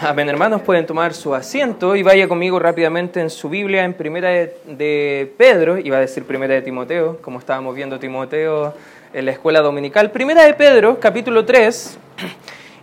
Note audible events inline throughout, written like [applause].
Amén, hermanos, pueden tomar su asiento y vaya conmigo rápidamente en su Biblia en Primera de, Pedro, iba a decir Primera de Timoteo, como estábamos viendo Timoteo en la escuela dominical. Primera de Pedro, capítulo 3,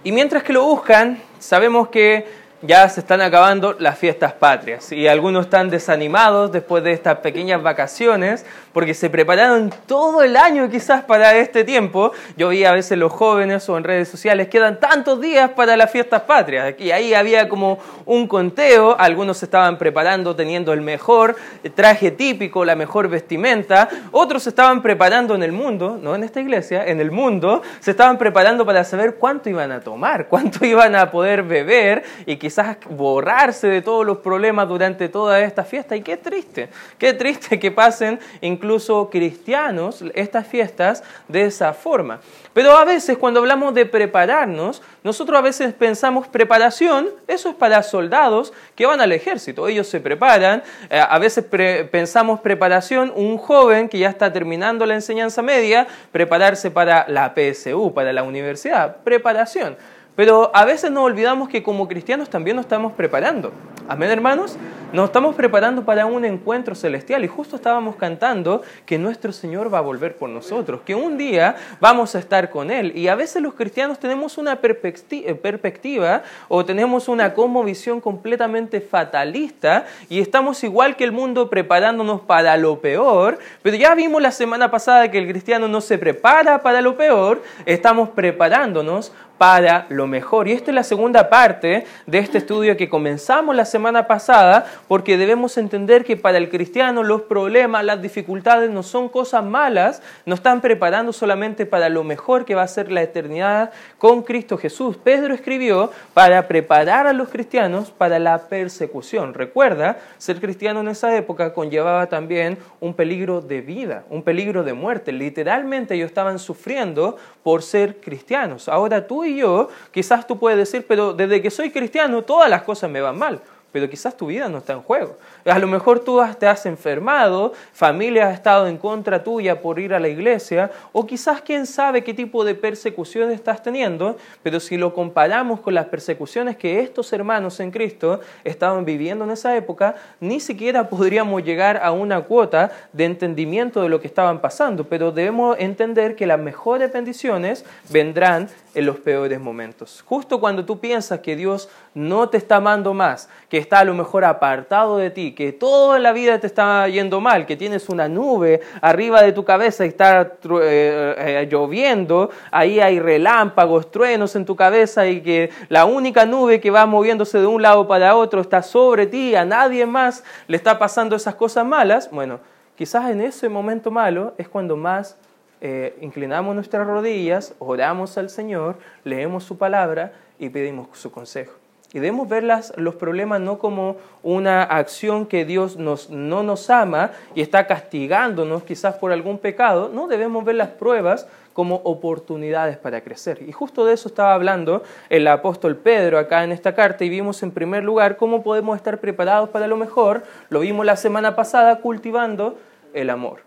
y mientras que lo buscan, sabemos que ya se están acabando las fiestas patrias. Y algunos están desanimados después de estas pequeñas vacaciones porque se prepararon todo el año quizás para este tiempo. Yo vi a veces los jóvenes o en redes sociales, quedan tantos días para las fiestas patrias. Y ahí había como un conteo, algunos se estaban preparando teniendo el mejor traje típico, la mejor vestimenta, otros se estaban preparando en el mundo, no en esta iglesia, en el mundo, se estaban preparando para saber cuánto iban a tomar, cuánto [laughs] iban a poder beber y quizás borrarse de todos los problemas durante toda esta fiesta. Y qué triste, qué triste que pasen incluso cristianos estas fiestas de esa forma. Pero a veces cuando hablamos de prepararnos, nosotros a veces pensamos preparación, eso es para soldados que van al ejército, ellos se preparan, eh, a veces pensamos preparación, un joven que ya está terminando la enseñanza media, prepararse para la PSU, para la universidad, preparación. Pero a veces nos olvidamos que como cristianos también nos estamos preparando. Amén, hermanos. Nos estamos preparando para un encuentro celestial y justo estábamos cantando que nuestro Señor va a volver por nosotros, que un día vamos a estar con Él. Y a veces los cristianos tenemos una eh, perspectiva o tenemos una como visión completamente fatalista y estamos igual que el mundo preparándonos para lo peor, pero ya vimos la semana pasada que el cristiano no se prepara para lo peor, estamos preparándonos para lo mejor. Y esta es la segunda parte de este estudio que comenzamos la semana pasada, porque debemos entender que para el cristiano los problemas, las dificultades no son cosas malas, nos están preparando solamente para lo mejor que va a ser la eternidad con Cristo Jesús. Pedro escribió para preparar a los cristianos para la persecución. Recuerda, ser cristiano en esa época conllevaba también un peligro de vida, un peligro de muerte. Literalmente ellos estaban sufriendo por ser cristianos. Ahora tú y yo, quizás tú puedes decir, pero desde que soy cristiano todas las cosas me van mal pero quizás tu vida no está en juego. A lo mejor tú te has enfermado, familia ha estado en contra tuya por ir a la iglesia, o quizás quién sabe qué tipo de persecución estás teniendo, pero si lo comparamos con las persecuciones que estos hermanos en Cristo estaban viviendo en esa época, ni siquiera podríamos llegar a una cuota de entendimiento de lo que estaban pasando, pero debemos entender que las mejores bendiciones vendrán en los peores momentos. Justo cuando tú piensas que Dios no te está amando más, que está a lo mejor apartado de ti, que toda la vida te está yendo mal, que tienes una nube arriba de tu cabeza y está eh, eh, lloviendo, ahí hay relámpagos, truenos en tu cabeza y que la única nube que va moviéndose de un lado para otro está sobre ti, a nadie más le está pasando esas cosas malas, bueno, quizás en ese momento malo es cuando más eh, inclinamos nuestras rodillas, oramos al Señor, leemos su palabra y pedimos su consejo. Debemos ver los problemas no como una acción que Dios nos, no nos ama y está castigándonos quizás por algún pecado, no debemos ver las pruebas como oportunidades para crecer. Y justo de eso estaba hablando el apóstol Pedro acá en esta carta y vimos en primer lugar cómo podemos estar preparados para lo mejor, lo vimos la semana pasada cultivando el amor.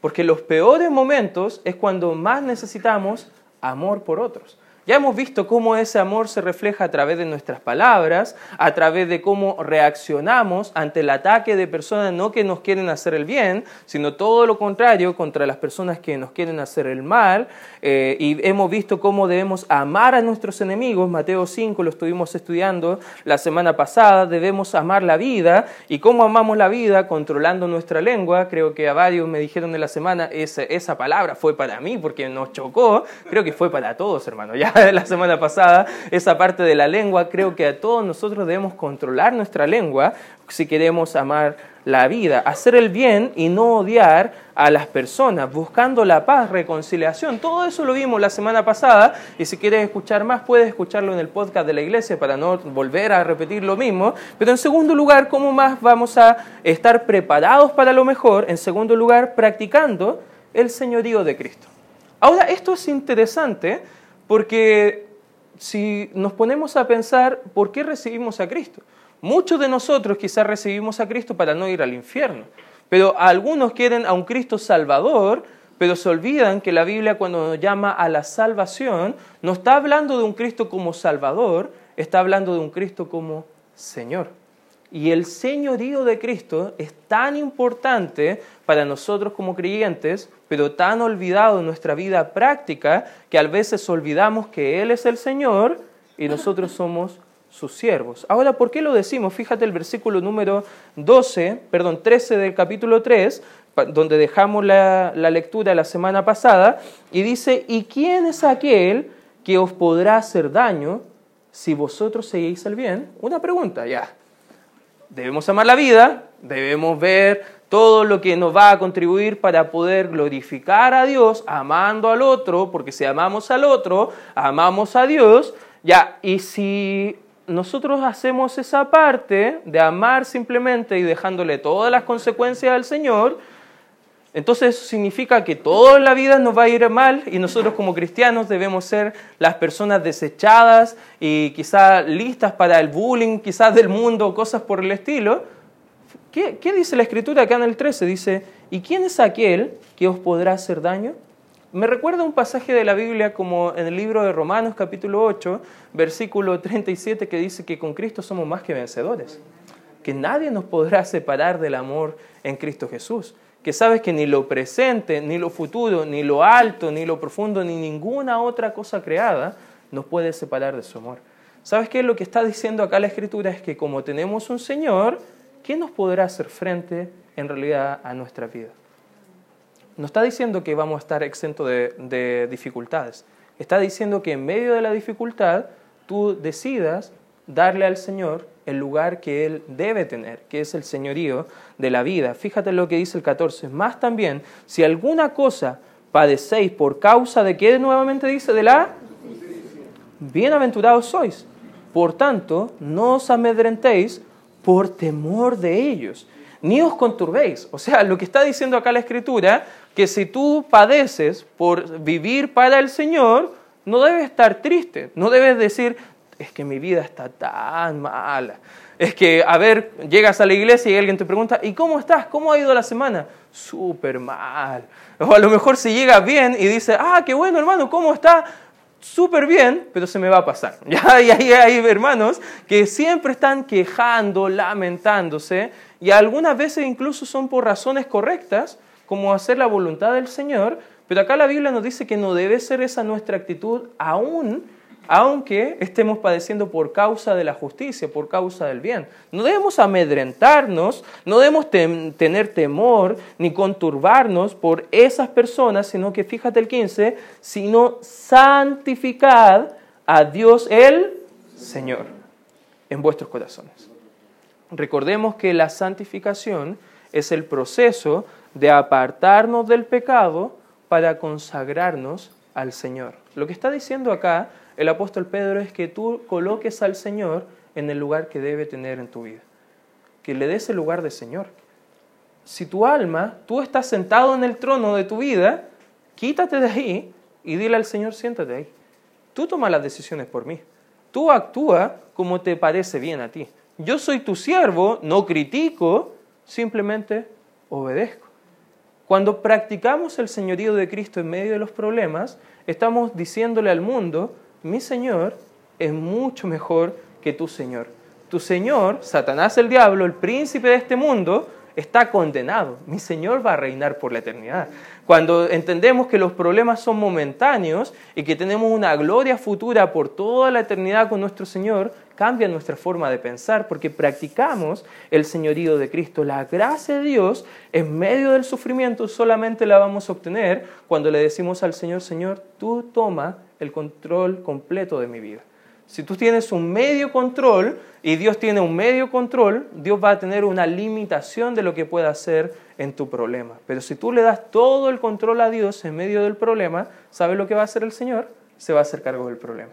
Porque los peores momentos es cuando más necesitamos amor por otros. Ya hemos visto cómo ese amor se refleja a través de nuestras palabras, a través de cómo reaccionamos ante el ataque de personas no que nos quieren hacer el bien, sino todo lo contrario contra las personas que nos quieren hacer el mal. Eh, y hemos visto cómo debemos amar a nuestros enemigos. Mateo 5 lo estuvimos estudiando la semana pasada. Debemos amar la vida. ¿Y cómo amamos la vida? Controlando nuestra lengua. Creo que a varios me dijeron en la semana, esa, esa palabra fue para mí porque nos chocó. Creo que fue para todos, hermano. Ya [laughs] la semana pasada, esa parte de la lengua, creo que a todos nosotros debemos controlar nuestra lengua si queremos amar la vida, hacer el bien y no odiar a las personas, buscando la paz, reconciliación. Todo eso lo vimos la semana pasada y si quieres escuchar más puedes escucharlo en el podcast de la iglesia para no volver a repetir lo mismo. Pero en segundo lugar, ¿cómo más vamos a estar preparados para lo mejor? En segundo lugar, practicando el señorío de Cristo. Ahora, esto es interesante porque si nos ponemos a pensar, ¿por qué recibimos a Cristo? Muchos de nosotros quizás recibimos a Cristo para no ir al infierno, pero algunos quieren a un Cristo salvador, pero se olvidan que la Biblia cuando nos llama a la salvación, no está hablando de un Cristo como salvador, está hablando de un Cristo como Señor. Y el señorío de Cristo es tan importante para nosotros como creyentes, pero tan olvidado en nuestra vida práctica que a veces olvidamos que Él es el Señor y nosotros somos sus siervos. Ahora, ¿por qué lo decimos? Fíjate el versículo número 12, perdón, 13 del capítulo 3, donde dejamos la, la lectura la semana pasada, y dice, ¿y quién es aquel que os podrá hacer daño si vosotros seguís el bien? Una pregunta, ya debemos amar la vida, debemos ver todo lo que nos va a contribuir para poder glorificar a Dios amando al otro, porque si amamos al otro, amamos a Dios, ya, y si nosotros hacemos esa parte de amar simplemente y dejándole todas las consecuencias al Señor, entonces eso significa que toda la vida nos va a ir mal y nosotros como cristianos debemos ser las personas desechadas y quizás listas para el bullying, quizás del mundo, cosas por el estilo. ¿Qué, ¿Qué, dice la escritura acá en el 13? Dice, ¿y quién es aquel que os podrá hacer daño? Me recuerda un pasaje de la Biblia como en el libro de Romanos capítulo 8, versículo 37, que dice que con Cristo somos más que vencedores, que nadie nos podrá separar del amor en Cristo Jesús que sabes que ni lo presente, ni lo futuro, ni lo alto, ni lo profundo, ni ninguna otra cosa creada nos puede separar de su amor. ¿Sabes qué? Lo que está diciendo acá la Escritura es que como tenemos un Señor, ¿qué nos podrá hacer frente en realidad a nuestra vida? No está diciendo que vamos a estar exentos de dificultades. Está diciendo que en medio de la dificultad tú decidas darle al Señor el lugar que Él debe tener, que es el señorío de la vida. Fíjate lo que dice el 14. Más también, si alguna cosa padecéis por causa de qué nuevamente dice, de la bienaventurados sois. Por tanto, no os amedrentéis por temor de ellos, ni os conturbéis. O sea, lo que está diciendo acá la Escritura, que si tú padeces por vivir para el Señor, no debes estar triste, no debes decir, es que mi vida está tan mala. Es que, a ver, llegas a la iglesia y alguien te pregunta, ¿y cómo estás? ¿Cómo ha ido la semana? Súper mal. O a lo mejor si llegas bien y dices, ah, qué bueno hermano, ¿cómo está? Súper bien, pero se me va a pasar. [laughs] ¿Ya? Y ahí hay hermanos que siempre están quejando, lamentándose, y algunas veces incluso son por razones correctas, como hacer la voluntad del Señor, pero acá la Biblia nos dice que no debe ser esa nuestra actitud aún aunque estemos padeciendo por causa de la justicia, por causa del bien. No debemos amedrentarnos, no debemos tener temor ni conturbarnos por esas personas, sino que fíjate el 15, sino santificad a Dios el Señor en vuestros corazones. Recordemos que la santificación es el proceso de apartarnos del pecado para consagrarnos al Señor. Lo que está diciendo acá el apóstol Pedro es que tú coloques al Señor en el lugar que debe tener en tu vida. Que le des el lugar de Señor. Si tu alma, tú estás sentado en el trono de tu vida, quítate de ahí y dile al Señor, siéntate ahí. Tú tomas las decisiones por mí. Tú actúa como te parece bien a ti. Yo soy tu siervo, no critico, simplemente obedezco. Cuando practicamos el señorío de Cristo en medio de los problemas, estamos diciéndole al mundo, mi Señor es mucho mejor que tu Señor. Tu Señor, Satanás el diablo, el príncipe de este mundo, está condenado. Mi Señor va a reinar por la eternidad. Cuando entendemos que los problemas son momentáneos y que tenemos una gloria futura por toda la eternidad con nuestro Señor, cambia nuestra forma de pensar porque practicamos el señorío de Cristo. La gracia de Dios en medio del sufrimiento solamente la vamos a obtener cuando le decimos al Señor, Señor, tú toma el control completo de mi vida. Si tú tienes un medio control y Dios tiene un medio control, Dios va a tener una limitación de lo que pueda hacer en tu problema. Pero si tú le das todo el control a Dios en medio del problema, ¿sabes lo que va a hacer el Señor? Se va a hacer cargo del problema.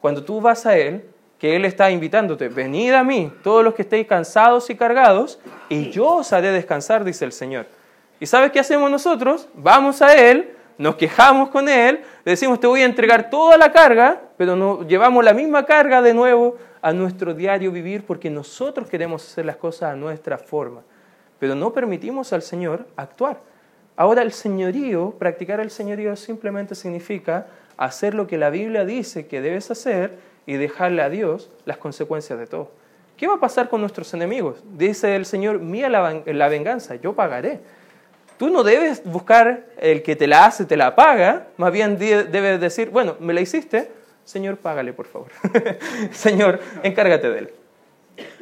Cuando tú vas a Él, que Él está invitándote, venid a mí, todos los que estéis cansados y cargados, y yo os haré descansar, dice el Señor. ¿Y sabes qué hacemos nosotros? Vamos a Él, nos quejamos con Él, le decimos, te voy a entregar toda la carga, pero no, llevamos la misma carga de nuevo a nuestro diario vivir porque nosotros queremos hacer las cosas a nuestra forma, pero no permitimos al Señor actuar. Ahora el señorío, practicar el señorío simplemente significa hacer lo que la Biblia dice que debes hacer y dejarle a Dios las consecuencias de todo. ¿Qué va a pasar con nuestros enemigos? Dice el Señor, mía la, venganza, yo pagaré. Tú no debes buscar el que te la hace, te la paga, más bien debes decir, bueno, me la hiciste, Señor, págale por favor. [laughs] Señor, encárgate de él.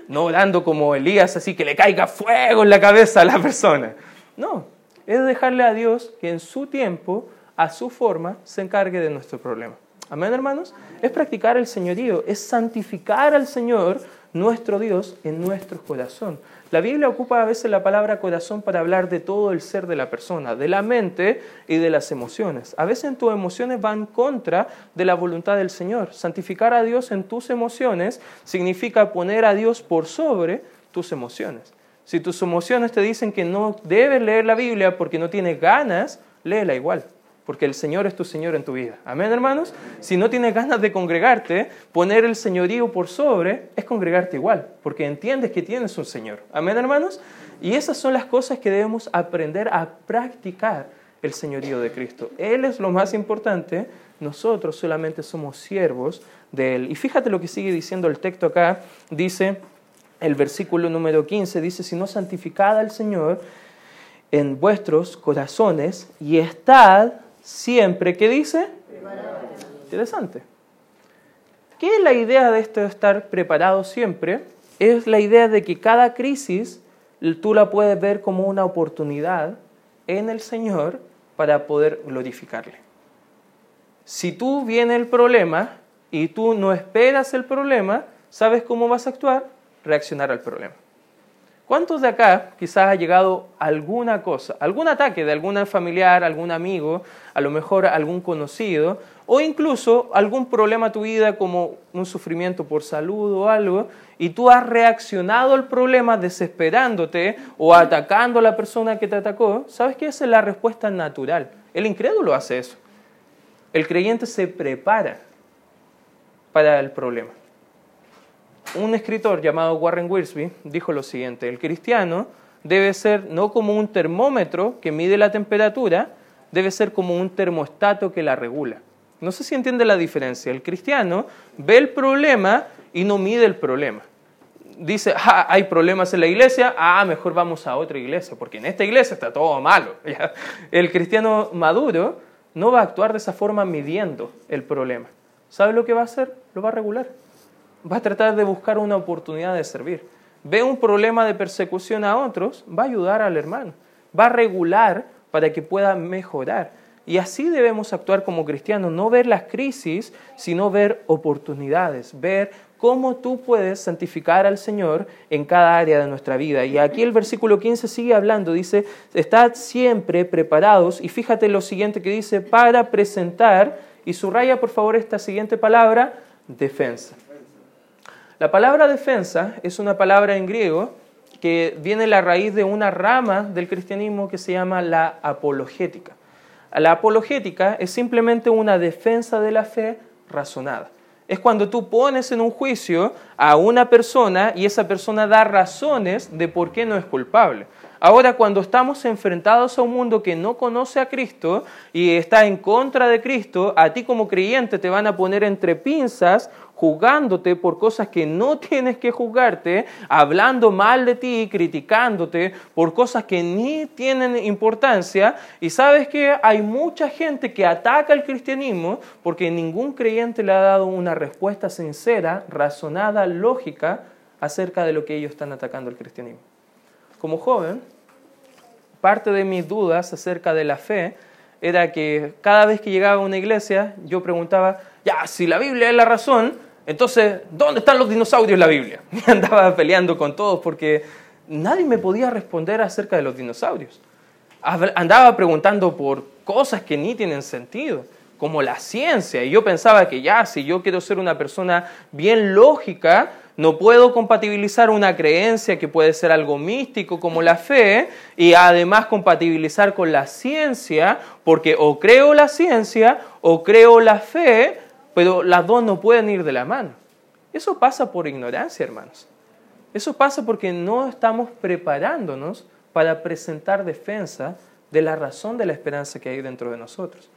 No dando como Elías así que le caiga fuego en la cabeza a la persona. No, es dejarle a Dios que en su tiempo, a su forma, se encargue de nuestro problema. Amén, hermanos. Es practicar el señorío, es santificar al Señor nuestro Dios en nuestro corazón. La Biblia ocupa a veces la palabra corazón para hablar de todo el ser de la persona, de la mente y de las emociones. A veces tus emociones van contra de la voluntad del Señor. Santificar a Dios en tus emociones significa poner a Dios por sobre tus emociones. Si tus emociones te dicen que no debes leer la Biblia porque no tienes ganas, léela igual porque el Señor es tu Señor en tu vida. Amén, hermanos. Si no tienes ganas de congregarte, poner el señorío por sobre es congregarte igual, porque entiendes que tienes un Señor. Amén, hermanos. Y esas son las cosas que debemos aprender a practicar el señorío de Cristo. Él es lo más importante, nosotros solamente somos siervos de Él. Y fíjate lo que sigue diciendo el texto acá, dice el versículo número 15, dice, si no santificad al Señor en vuestros corazones y estad siempre, ¿qué dice? Interesante. ¿Qué es la idea de esto de estar preparado siempre? Es la idea de que cada crisis tú la puedes ver como una oportunidad en el Señor para poder glorificarle. Si tú viene el problema y tú no esperas el problema, ¿sabes cómo vas a actuar? Reaccionar al problema. ¿Cuántos de acá quizás ha llegado alguna cosa, algún ataque de algún familiar, algún amigo, a lo mejor algún conocido, o incluso algún problema a tu vida como un sufrimiento por salud o algo, y tú has reaccionado al problema desesperándote o atacando a la persona que te atacó? ¿Sabes qué? Esa es la respuesta natural. El incrédulo hace eso. El creyente se prepara para el problema un escritor llamado Warren Wiersbe dijo lo siguiente, el cristiano debe ser no como un termómetro que mide la temperatura, debe ser como un termostato que la regula. No sé si entiende la diferencia. El cristiano ve el problema y no mide el problema. Dice, ah, hay problemas en la iglesia, ah, mejor vamos a otra iglesia, porque en esta iglesia está todo malo. [laughs] El cristiano maduro no va a actuar de esa forma midiendo el problema. ¿Sabe lo que va a hacer? Lo va a regular va a tratar de buscar una oportunidad de servir. Ve un problema de persecución a otros, va a ayudar al hermano, va a regular para que pueda mejorar. Y así debemos actuar como cristianos, no ver las crisis, sino ver oportunidades, ver cómo tú puedes santificar al Señor en cada área de nuestra vida. Y aquí el versículo 15 sigue hablando, dice, estad siempre preparados, y fíjate lo siguiente que dice, para presentar, y subraya por favor esta siguiente palabra, defensa. La palabra defensa es una palabra en griego que viene a la raíz de una rama del cristianismo que se llama la apologética. La apologética es simplemente una defensa de la fe razonada. Es cuando tú pones en un juicio a una persona y esa persona da razones de por qué no es culpable. Ahora, cuando estamos enfrentados a un mundo que no conoce a Cristo y está en contra de Cristo, a ti como creyente te van a poner entre pinzas juzgándote por cosas que no [laughs] tienes que juzgarte, hablando mal de ti, criticándote por cosas que ni tienen importancia. Y sabes que hay mucha gente que ataca el cristianismo porque ningún creyente le ha dado una respuesta sincera, razonada, lógica acerca de lo que ellos están atacando el cristianismo. Como joven, parte de mis dudas acerca de la fe era que cada vez que llegaba a una iglesia yo preguntaba, ya, si la Biblia es la razón, entonces, ¿dónde están los dinosaurios en la Biblia? [laughs] Y andaba peleando con todos porque nadie me podía responder acerca de los dinosaurios. Andaba preguntando por cosas que ni tienen sentido, como la ciencia. Y yo pensaba que ya, si yo quiero ser una persona bien lógica, no puedo compatibilizar una creencia que puede ser algo místico como la fe y además compatibilizar con la ciencia, porque o creo la ciencia o creo la fe, pero las dos no pueden ir de la mano. Eso pasa por ignorancia, hermanos. Eso pasa porque no estamos preparándonos para presentar defensa de la razón de la esperanza que hay dentro de nosotros.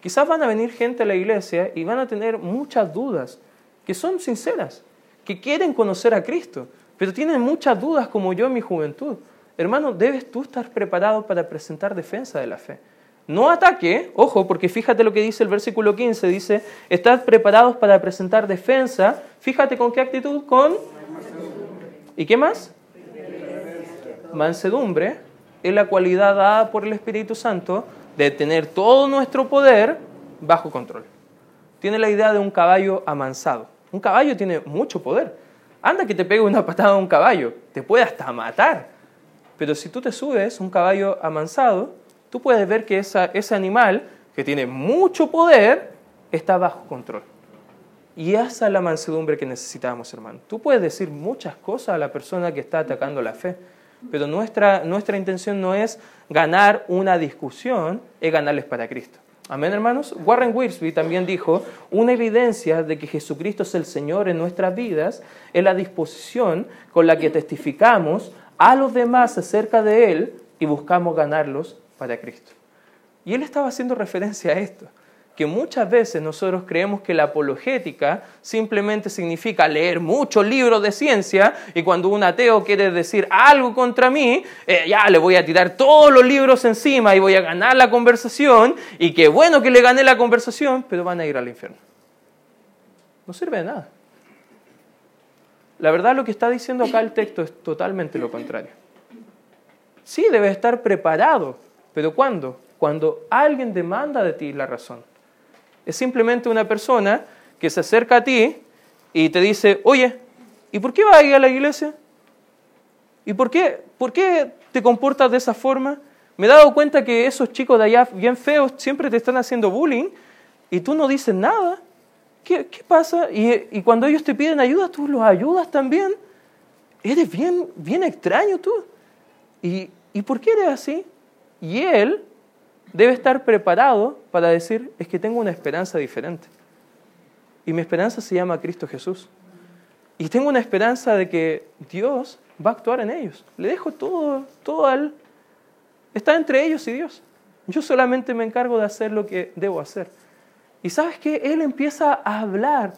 Quizás van a venir gente a la iglesia y van a tener muchas dudas que son sinceras, que quieren conocer a Cristo, pero tienen muchas dudas como yo en mi juventud. Hermano, debes tú estar preparado para presentar defensa de la fe. No ataque, ojo, porque fíjate lo que dice el versículo 15, dice, estad preparados para presentar defensa. Fíjate con qué actitud, con... ¿Y qué más? Mansedumbre es la cualidad dada por el Espíritu Santo de tener todo nuestro poder bajo control. Tiene la idea de un caballo amansado. Un caballo tiene mucho poder. Anda que te pegue una patada a un caballo, te puede hasta matar. Pero si tú te subes un caballo amansado, tú puedes ver que ese animal, que tiene mucho poder, está bajo control. Y esa es la mansedumbre que necesitamos, hermano. Tú puedes decir muchas cosas a la persona que está atacando la fe, pero nuestra, nuestra intención no es ganar una discusión, es ganarles para Cristo. Amén, hermanos. Warren Wiersbe también dijo, una evidencia de que Jesucristo es el Señor en nuestras vidas es la disposición con la que testificamos a los demás acerca de Él y buscamos ganarlos para Cristo. Y él estaba haciendo referencia a esto que muchas veces nosotros creemos que la apologética simplemente significa leer muchos libros de ciencia y cuando un ateo quiere decir algo contra mí, eh, ya le voy a tirar todos los libros encima y voy a ganar la conversación y qué bueno que le gané la conversación, pero van a ir al infierno. No sirve de nada. La verdad lo que está diciendo acá el texto es totalmente lo contrario. Sí, debes estar preparado, pero ¿cuándo? Cuando alguien demanda de ti la razón. Es simplemente una persona que se acerca a ti y te dice, oye, ¿y por qué vas a a la iglesia? ¿Y por qué, por qué te comportas de esa forma? Me he dado cuenta que esos chicos de allá bien feos siempre te están haciendo bullying y tú no dices nada. ¿Qué, pasa? Y, y, cuando ellos te piden ayuda, tú los ayudas también. Eres bien, bien extraño tú. ¿Y, ¿Y por qué eres así? Y él debe estar preparado para decir, es que tengo una esperanza diferente. Y mi esperanza se llama Cristo Jesús. Y tengo una esperanza de que Dios va a actuar en ellos. Le dejo todo, todo a Él. Está entre ellos y Dios. Yo solamente me encargo de hacer lo que debo hacer. Y sabes que Él empieza a hablar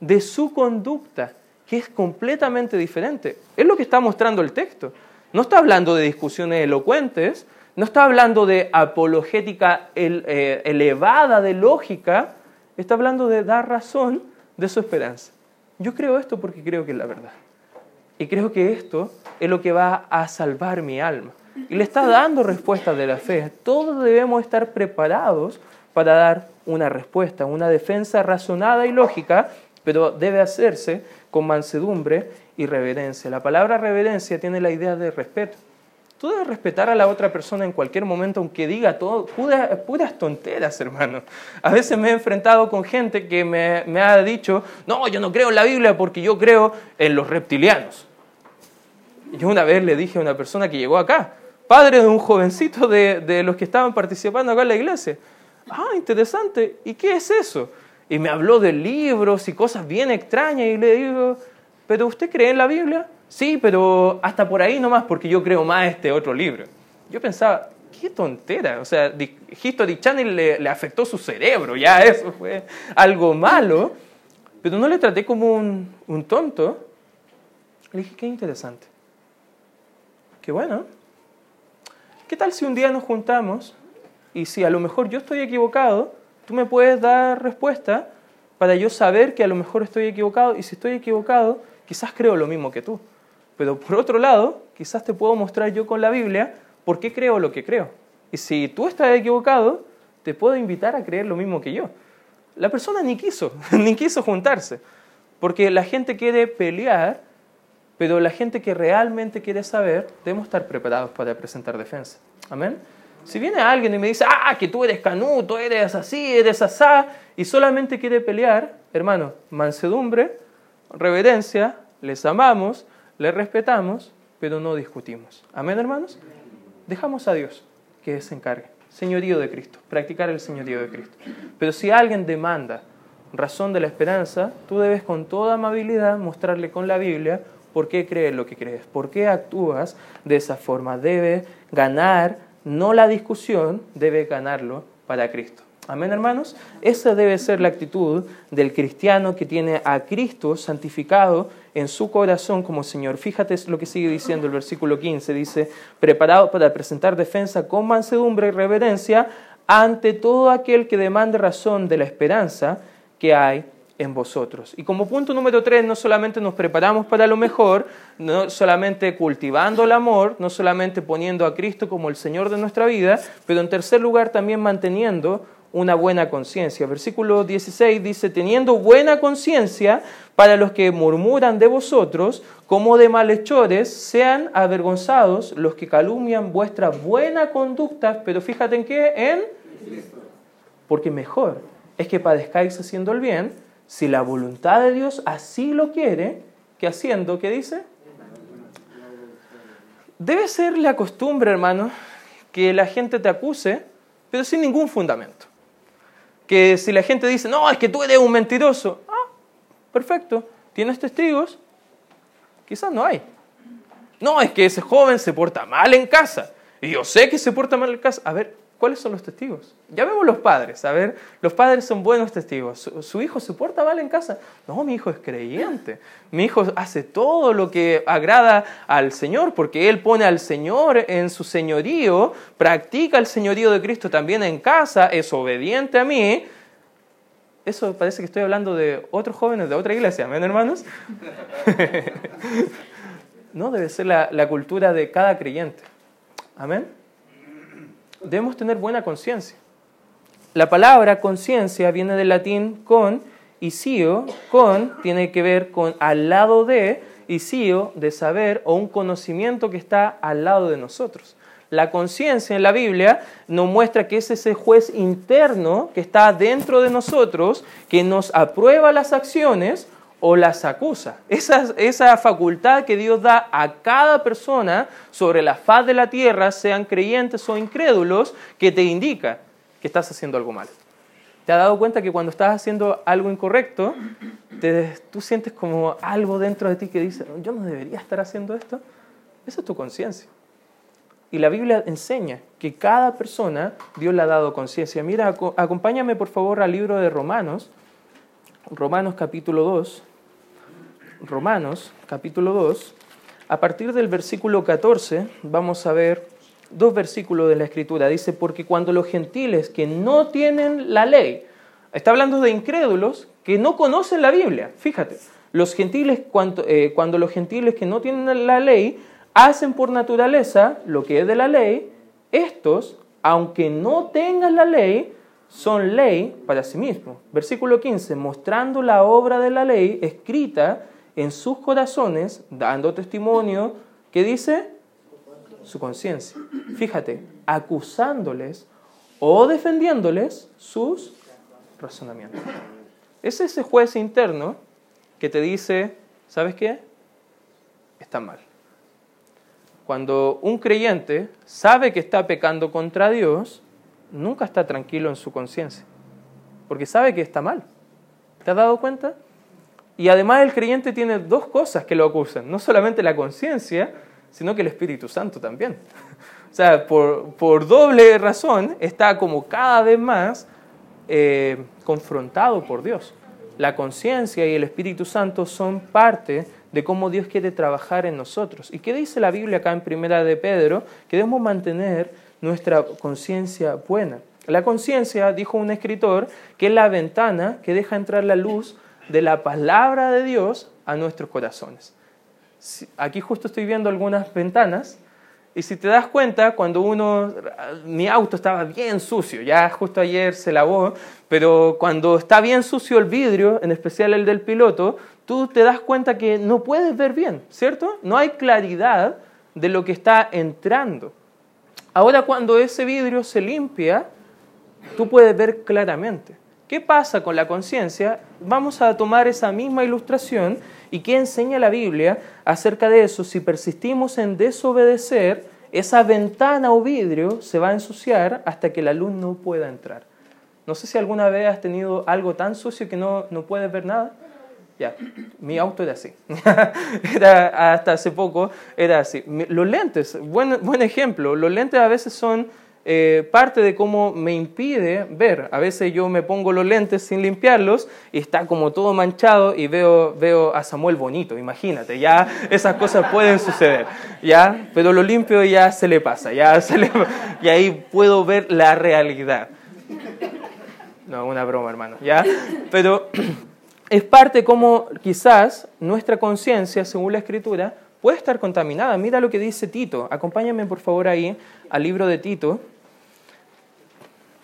de su conducta, que es completamente diferente. Es lo que está mostrando el texto. No está hablando de discusiones elocuentes, no está hablando de apologética eh, elevada de lógica, está hablando de dar razón de su esperanza. Yo creo esto porque creo que es la verdad. Y creo que esto es lo que va a salvar mi alma. Y le está dando respuestas de la fe. Todos debemos estar preparados para dar una respuesta, una defensa razonada y lógica, pero debe hacerse con mansedumbre y reverencia. La palabra reverencia tiene la idea de respeto. Tú debes respetar a la otra persona en cualquier momento, aunque diga todo, puras, tonteras, hermano. A veces me he enfrentado con gente que me, ha dicho, no, yo no creo en la Biblia porque yo creo en los reptilianos. Yo una vez le dije a una persona que llegó acá, padre de un jovencito de, de los que estaban participando acá en la iglesia, ah, interesante, ¿y qué es eso? Y me habló de libros y cosas bien extrañas y le digo, ¿pero usted cree en la Biblia? Sí, pero hasta por ahí nomás, porque yo creo más este otro libro. Yo pensaba, qué tontera. O sea, History Channel le, le, afectó su cerebro, ya [laughs] eso fue algo malo. Pero no le traté como un, un tonto. Le dije, qué interesante. Qué bueno. ¿Qué tal si un día nos juntamos y si a lo mejor yo estoy equivocado, tú me puedes dar respuesta para yo saber que a lo mejor estoy equivocado y si estoy equivocado, quizás creo lo mismo que tú. Pero por otro lado, quizás te puedo mostrar yo con la Biblia por qué creo lo que creo. Y si tú estás equivocado, te puedo invitar a creer lo mismo que yo. La persona ni quiso, [laughs] ni quiso juntarse, porque la gente quiere pelear, pero la gente que realmente quiere saber, debemos estar preparados para presentar defensa. Amén. Si viene alguien y me dice, ah, que tú eres canuto, eres así, eres asá, y solamente quiere pelear, hermano, mansedumbre, reverencia, les amamos, le respetamos, pero no discutimos. Amén, hermanos. Dejamos a Dios que se encargue. Señorío de Cristo, practicar el señorío de Cristo. Pero si alguien demanda razón de la esperanza, tú debes con toda amabilidad mostrarle con la Biblia por qué crees lo que crees, por qué actúas de esa forma. Debe ganar no la discusión, debe ganarlo para Cristo. Amén, hermanos. Esa debe ser la actitud del cristiano que tiene a Cristo santificado en su corazón como Señor. Fíjate lo que sigue diciendo el versículo 15. Dice, preparado para presentar defensa con mansedumbre y reverencia ante todo aquel que demande razón de la esperanza que hay en vosotros. Y como punto número tres, no solamente nos preparamos para lo mejor, no solamente cultivando el amor, no solamente poniendo a Cristo como el Señor de nuestra vida, pero en tercer lugar también manteniendo una buena conciencia. Versículo 16 dice, teniendo buena conciencia para los que murmuran de vosotros, como de malhechores, sean avergonzados los que calumnian vuestra buena conducta, pero fíjate en qué, en... Porque mejor es que padezcáis haciendo el bien, si la voluntad de Dios así lo quiere, que haciendo, ¿qué dice? Debe ser la costumbre, hermano, que la gente te acuse, pero sin ningún fundamento que si la gente dice, no, es que tú eres un mentiroso, ah, perfecto, ¿tienes testigos? Quizás no hay. No, es que ese joven se porta mal en casa. Y yo sé que se porta mal en casa. A ver, ¿Cuáles son los testigos? Ya vemos los padres, a ver, los padres son buenos testigos. ¿Su, hijo se porta mal en casa? No, mi hijo es creyente. Mi hijo hace todo lo que agrada al Señor, porque él pone al Señor en su señorío, practica el señorío de Cristo también en casa, es obediente a mí. Eso parece que estoy hablando de otros jóvenes de otra iglesia, ¿amén, hermanos? [laughs] no, debe ser la cultura de cada creyente. Amén debemos tener buena conciencia. La palabra conciencia viene del latín con y sio, con tiene que ver con al lado de y sio de saber o un conocimiento que está al lado de nosotros. La conciencia en la Biblia nos muestra que es ese juez interno que está dentro de nosotros, que nos aprueba las acciones o las acusa. Esa, esa facultad que Dios da a cada persona sobre la faz de la tierra, sean creyentes o incrédulos, que te indica que estás haciendo algo mal. ¿Te has dado cuenta que cuando estás haciendo algo incorrecto, te, tú sientes como algo dentro de ti que dice, yo no debería estar haciendo esto? Esa es tu conciencia. Y la Biblia enseña que cada persona Dios le ha dado conciencia. Mira, acompáñame por favor al libro de Romanos, Romanos capítulo 2. Romanos, capítulo 2, a partir del versículo 14 vamos a ver dos versículos de la Escritura. Dice, porque cuando los gentiles que no tienen la ley, está hablando de incrédulos que no conocen la Biblia, fíjate, los gentiles, cuando, eh, cuando los gentiles que no tienen la ley hacen por naturaleza lo que es de la ley, estos, aunque no tengan la ley, son ley para sí mismos. Versículo 15, mostrando la obra de la ley escrita en sus corazones, dando testimonio, ¿qué dice? Su conciencia. Fíjate, acusándoles o defendiéndoles sus razonamientos. Es ese juez interno que te dice, ¿sabes qué? Está mal. Cuando un creyente sabe que está pecando contra Dios, nunca está tranquilo en su conciencia, porque sabe que está mal. ¿Te has dado cuenta? Y además el creyente tiene dos cosas que lo acusan, no solamente la conciencia, sino que el Espíritu Santo también. [laughs] O sea, por, doble razón está como cada vez más eh, confrontado por Dios. La conciencia y el Espíritu Santo son parte de cómo Dios quiere trabajar en nosotros. ¿Y qué dice la Biblia acá en Primera de Pedro? Que debemos mantener nuestra conciencia buena. La conciencia, dijo un escritor, que es la ventana que deja entrar la luz de la palabra de Dios a nuestros corazones. Aquí justo estoy viendo algunas ventanas y si te das cuenta, cuando uno, mi auto estaba bien sucio, ya justo ayer se lavó, pero cuando está bien sucio el vidrio, en especial el del piloto, tú te das cuenta que no puedes ver bien, ¿cierto? No hay claridad de lo que está entrando. Ahora cuando ese vidrio se limpia, tú puedes ver claramente. ¿Qué pasa con la conciencia? Vamos a tomar esa misma ilustración y qué enseña la Biblia acerca de eso. Si persistimos en desobedecer, esa ventana o vidrio se va a ensuciar hasta que la luz no pueda entrar. No sé si alguna vez has tenido algo tan sucio que no, no puedes ver nada. Ya, mi auto era así. [laughs] era, hasta hace poco era así. Los lentes, buen, buen ejemplo, los lentes a veces son eh, parte de cómo me impide ver. A veces yo me pongo los lentes sin limpiarlos y está como todo manchado y veo, veo a Samuel bonito, imagínate, ya esas cosas pueden suceder, ¿ya? Pero lo limpio ya se le pasa, ya se le, y ahí puedo ver la realidad. No, una broma, hermano, ¿ya? Pero [clears throat] es parte como quizás nuestra conciencia, según la escritura, puede estar contaminada. Mira lo que dice Tito. Acompáñame por favor ahí al libro de Tito.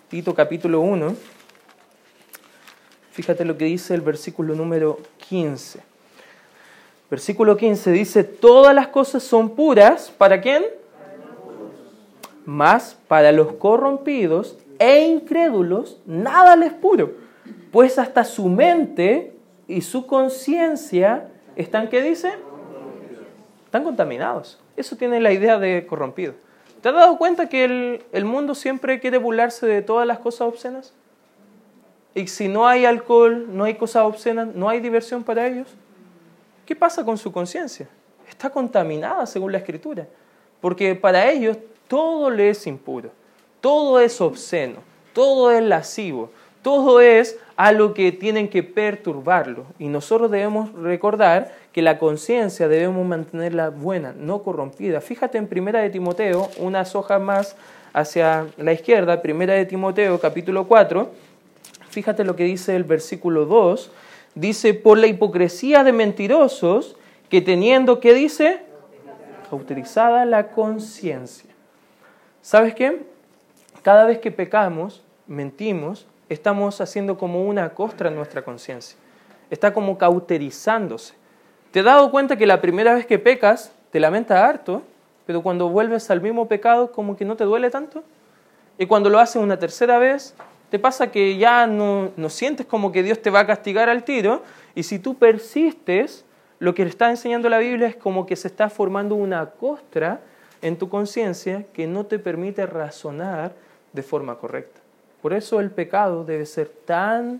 Tito capítulo 1. Fíjate lo que dice el versículo número 15. Versículo 15 dice, todas las cosas son puras, ¿para quién? Más para los corrompidos e incrédulos, nada les puro, pues hasta su mente y su conciencia están, ¿qué dice? Están contaminados. Eso tiene la idea de corrompido. ¿Te has dado cuenta que el, el, mundo siempre quiere burlarse de todas las cosas obscenas? Y si no hay alcohol, no hay cosas obscenas, no hay diversión para ellos. ¿Qué pasa con su conciencia? Está contaminada según la escritura. Porque para ellos todo le es impuro, todo es obsceno, todo es lascivo, todo es algo que tienen que perturbarlo. Y nosotros debemos recordar que la conciencia debemos mantenerla buena, no corrompida. Fíjate en Primera de Timoteo, unas hojas más hacia la izquierda, Primera de Timoteo capítulo 4, fíjate lo que dice el versículo 2, dice, por la hipocresía de mentirosos que teniendo, ¿qué dice? Cauterizada la conciencia. ¿Sabes qué? Cada vez que pecamos, mentimos, estamos haciendo como una costra en nuestra conciencia. Está como cauterizándose. ¿Te has dado cuenta que la primera vez que pecas te lamenta harto, pero cuando vuelves al mismo pecado como que no te duele tanto? Y cuando lo haces una tercera vez, te pasa que ya no, no sientes como que Dios te va a castigar al tiro, y si tú persistes, lo que está enseñando la Biblia es como que se está formando una costra en tu conciencia que no te permite razonar de forma correcta. Por eso el pecado debe ser tan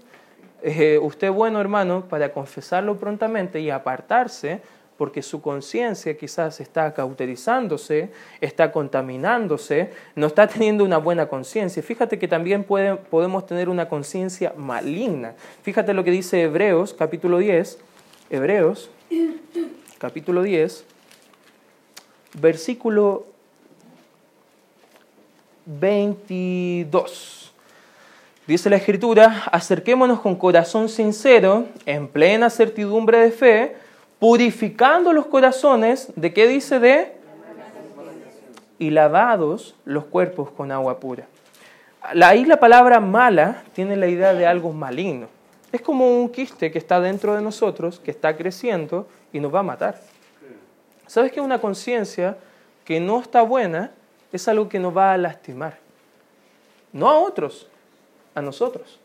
eh, usted bueno hermano para confesarlo prontamente y apartarse porque su conciencia quizás está cauterizándose, está contaminándose, no está teniendo una buena conciencia. Fíjate que también podemos tener una conciencia maligna. Fíjate lo que dice Hebreos capítulo 10, Hebreos capítulo 10, versículo 22. Dice la Escritura, acerquémonos con corazón sincero, en plena certidumbre de fe, purificando los corazones, ¿de qué dice? De... Y lavados los cuerpos con agua pura. Ahí la palabra mala tiene la idea de algo maligno. Es como un quiste que está dentro de nosotros, que está creciendo y nos va a matar. ¿Sabes que una conciencia que no está buena es algo que nos va a lastimar? No a otros, a nosotros.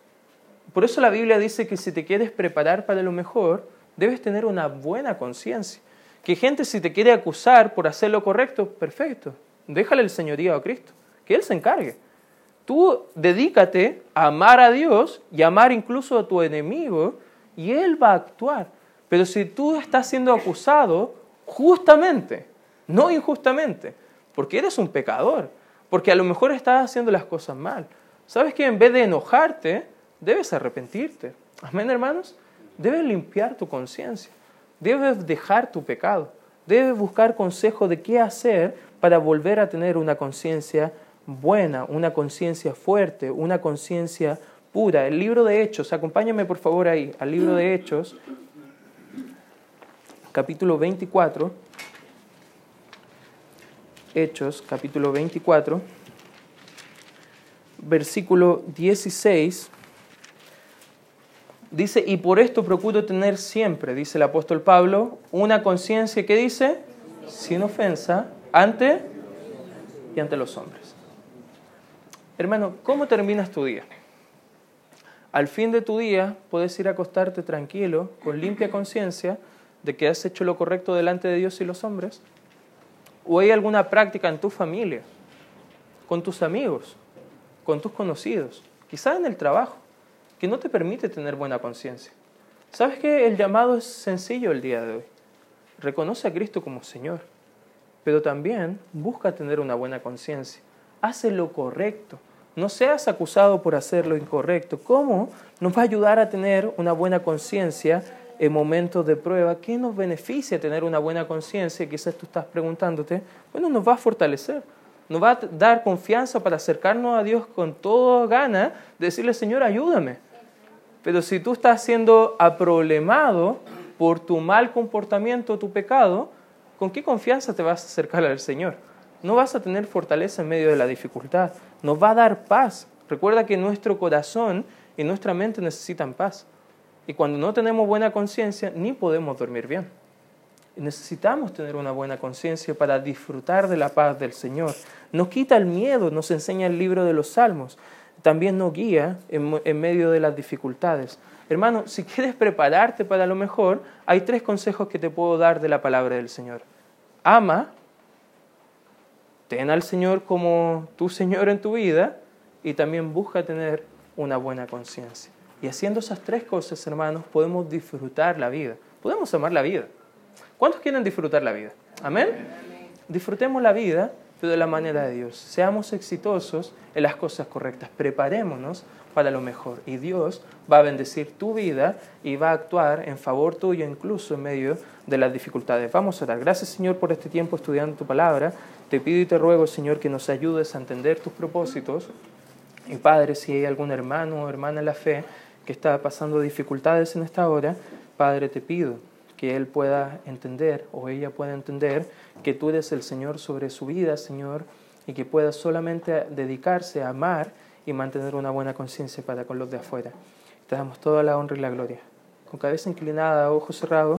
Por eso la Biblia dice que si te quieres preparar para lo mejor, debes tener una buena conciencia. Que gente si te quiere acusar por hacer lo correcto, perfecto, déjale el señorío a Cristo, que Él se encargue. Tú dedícate a amar a Dios y amar incluso a tu enemigo y Él va a actuar. Pero si tú estás siendo acusado justamente, no injustamente, porque eres un pecador, porque a lo mejor estás haciendo las cosas mal, ¿Sabes que en vez de enojarte, debes arrepentirte? Amén, hermanos. Debes limpiar tu conciencia. Debes dejar tu pecado. Debes buscar consejo de qué hacer para volver a tener una conciencia buena, una conciencia fuerte, una conciencia pura. El libro de Hechos, acompáñame por favor ahí, al libro de Hechos, capítulo 24. Hechos, capítulo 24 versículo 16, dice, y por esto procuro tener siempre, dice el apóstol Pablo, una conciencia que dice, sin ofensa, ante y ante los hombres. Hermano, ¿cómo terminas tu día? Al fin de tu día puedes ir a acostarte tranquilo, con limpia conciencia, de que has hecho lo correcto delante de Dios y los hombres. ¿O hay alguna práctica en tu familia, con tus amigos, con tus conocidos, quizás en el trabajo, que no te permite tener buena conciencia. ¿Sabes que el llamado es sencillo el día de hoy? Reconoce a Cristo como Señor, pero también busca tener una buena conciencia. hace lo correcto. No seas acusado por hacer lo incorrecto. ¿Cómo nos va a ayudar a tener una buena conciencia en momentos de prueba? ¿Qué nos beneficia tener una buena conciencia? Quizás tú estás preguntándote. Bueno, nos va a fortalecer. Nos va a dar confianza para acercarnos a Dios con toda gana, decirle, Señor, ayúdame. Pero si tú estás siendo aproblemado por tu mal comportamiento, tu pecado, ¿con qué confianza te vas a acercar al Señor? No vas a tener fortaleza en medio de la dificultad. Nos va a dar paz. Recuerda que nuestro corazón y nuestra mente necesitan paz. Y cuando no tenemos buena conciencia, ni podemos dormir bien. Necesitamos tener una buena conciencia para disfrutar de la paz del Señor. Nos quita el miedo, nos enseña el libro de los Salmos. También nos guía en, en medio de las dificultades. Hermano, si [laughs] quieres prepararte para lo mejor, hay tres consejos que te puedo dar de la palabra del Señor. Ama, ten al Señor como tu Señor en tu vida y también busca tener una buena conciencia. Y haciendo esas tres cosas, hermanos, podemos disfrutar la vida. Podemos amar la vida. ¿Cuántos quieren disfrutar la vida? Amén. Disfrutemos la vida, de la manera de Dios. Seamos exitosos en las cosas correctas. Preparémonos para lo mejor. Y Dios va a bendecir tu vida y va a actuar en favor tuyo, incluso en medio de las dificultades. Vamos a orar. Gracias, Señor, por este tiempo estudiando tu palabra. Te pido y te ruego, Señor, que nos ayudes a entender tus propósitos. Y Padre, si hay algún hermano o hermana en la fe que está pasando dificultades en esta hora, Padre, te pido que él pueda entender o ella pueda entender que tú eres el Señor sobre su vida, Señor, y que pueda solamente dedicarse a amar y mantener una buena conciencia para con los de afuera. Te damos toda la honra y la gloria. Con cabeza inclinada, ojos cerrados.